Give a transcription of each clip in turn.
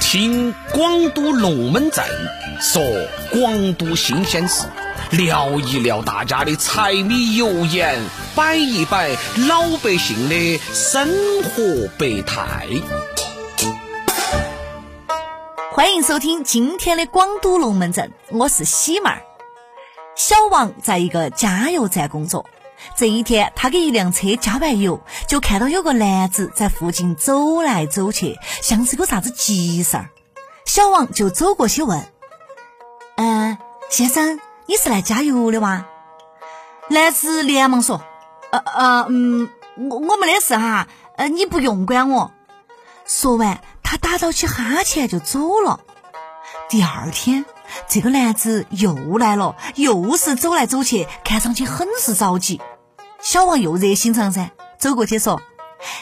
听广都龙门阵说广都新鲜事，聊一聊大家的柴米油盐，摆一摆老百姓的生活百态。欢迎收听今天的广都龙门阵，我是喜妹儿。小王在一个加油站工作。这一天，他给一辆车加完油，就看到有个男子在附近走来走去，像是个啥子急事儿。小王就走过去问：“嗯，先生，你是来加油的哇？”男子连忙说：“呃呃，嗯，我我没得事哈，呃，你不用管我。”说完，他打倒起哈欠就走了。第二天，这个男子又来了，又是走来走去，看上去很是着急。小王又热心肠噻，走过去说：“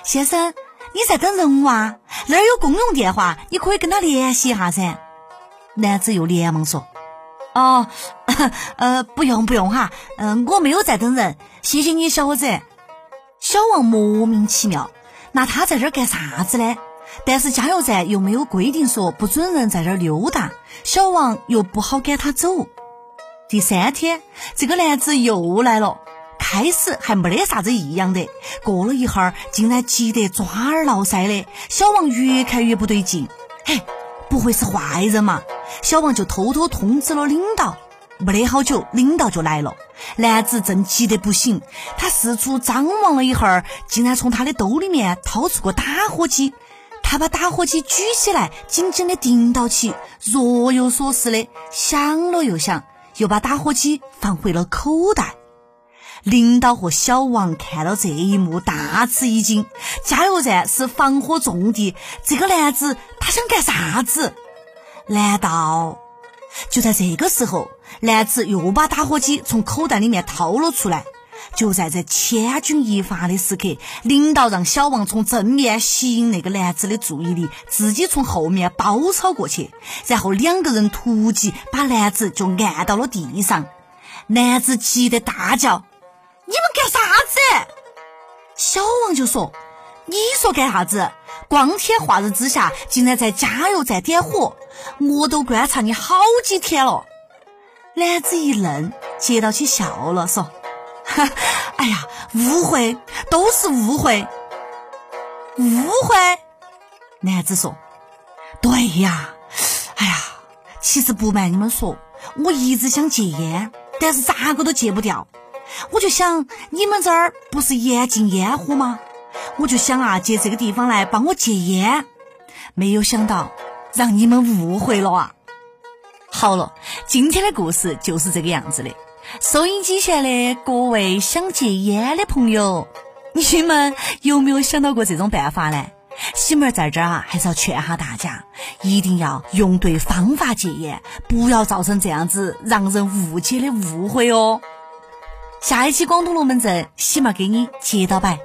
先生，你在等人哇？那儿有公用电话，你可以跟他联系一下噻。”男子又连忙说：“哦，呃，不用不用哈，嗯，我没有在等人，谢谢你，小伙子。”小王莫名其妙，那他在这儿干啥子呢？但是加油站又没有规定说不准人在这儿溜达，小王又不好赶他走。第三天，这个男子又来了。开始还没得啥子异样的，过了一会儿，竟然急得抓耳挠腮的。小王越看越不对劲，嘿，不会是坏人嘛？小王就偷偷通知了领导。没得好久，领导就来了。男子正急得不行，他四处张望了一会儿，竟然从他的兜里面掏出个打火机。他把打火机举起来，紧紧的盯到起，若有所思的想了又想，又把打火机放回了口袋。领导和小王看到这一幕，大吃一惊。加油站是防火重地，这个男子他想干啥子？难道就在这个时候，男子又把打火机从口袋里面掏了出来？就在这千钧一发的时刻，领导让小王从正面吸引那个男子的注意力，自己从后面包抄过去，然后两个人突击把男子就按到了地上。男子急得大叫。你们干啥子？小王就说：“你说干啥子？光天化日之下，竟然在加油站点火，我都观察你好几天了。”男子一愣，接到起笑了，说：“，哎呀，误会，都是误会，误会。”男子说：“对呀，哎呀，其实不瞒你们说，我一直想戒烟，但是咋个都戒不掉。”我就想，你们这儿不是严禁烟火吗？我就想啊，借这个地方来帮我戒烟。没有想到让你们误会了啊！好了，今天的故事就是这个样子的。收音机前的各位想戒烟的朋友，你们有没有想到过这种办法呢？喜妹在这儿啊，还是要劝下大家，一定要用对方法戒烟，不要造成这样子让人误解的误会哦。下一期广东龙门阵，喜妹给你接到摆。